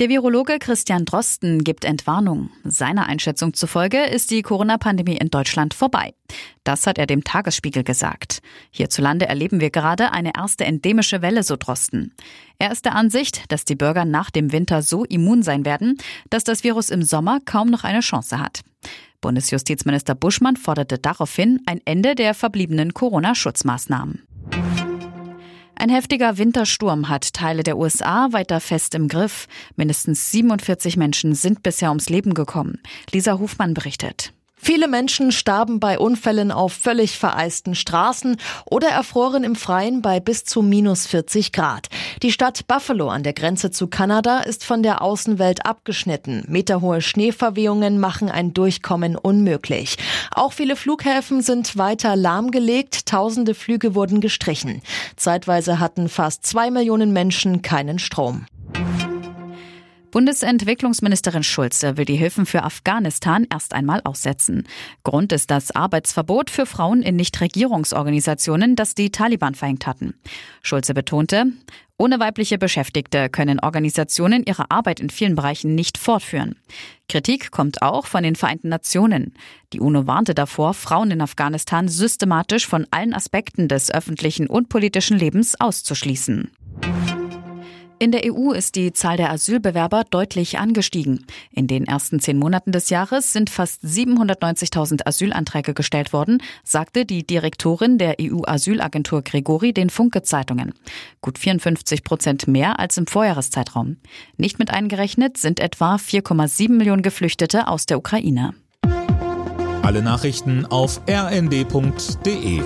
Der Virologe Christian Drosten gibt Entwarnung. Seiner Einschätzung zufolge ist die Corona-Pandemie in Deutschland vorbei. Das hat er dem Tagesspiegel gesagt. Hierzulande erleben wir gerade eine erste endemische Welle, so Drosten. Er ist der Ansicht, dass die Bürger nach dem Winter so immun sein werden, dass das Virus im Sommer kaum noch eine Chance hat. Bundesjustizminister Buschmann forderte daraufhin ein Ende der verbliebenen Corona-Schutzmaßnahmen. Ein heftiger Wintersturm hat Teile der USA weiter fest im Griff. Mindestens 47 Menschen sind bisher ums Leben gekommen. Lisa Hofmann berichtet. Viele Menschen starben bei Unfällen auf völlig vereisten Straßen oder erfroren im Freien bei bis zu minus 40 Grad. Die Stadt Buffalo an der Grenze zu Kanada ist von der Außenwelt abgeschnitten. Meterhohe Schneeverwehungen machen ein Durchkommen unmöglich. Auch viele Flughäfen sind weiter lahmgelegt. Tausende Flüge wurden gestrichen. Zeitweise hatten fast zwei Millionen Menschen keinen Strom. Bundesentwicklungsministerin Schulze will die Hilfen für Afghanistan erst einmal aussetzen. Grund ist das Arbeitsverbot für Frauen in Nichtregierungsorganisationen, das die Taliban verhängt hatten. Schulze betonte, ohne weibliche Beschäftigte können Organisationen ihre Arbeit in vielen Bereichen nicht fortführen. Kritik kommt auch von den Vereinten Nationen. Die UNO warnte davor, Frauen in Afghanistan systematisch von allen Aspekten des öffentlichen und politischen Lebens auszuschließen. In der EU ist die Zahl der Asylbewerber deutlich angestiegen. In den ersten zehn Monaten des Jahres sind fast 790.000 Asylanträge gestellt worden, sagte die Direktorin der EU-Asylagentur Gregori den Funke-Zeitungen. Gut 54 Prozent mehr als im Vorjahreszeitraum. Nicht mit eingerechnet sind etwa 4,7 Millionen Geflüchtete aus der Ukraine. Alle Nachrichten auf rnd.de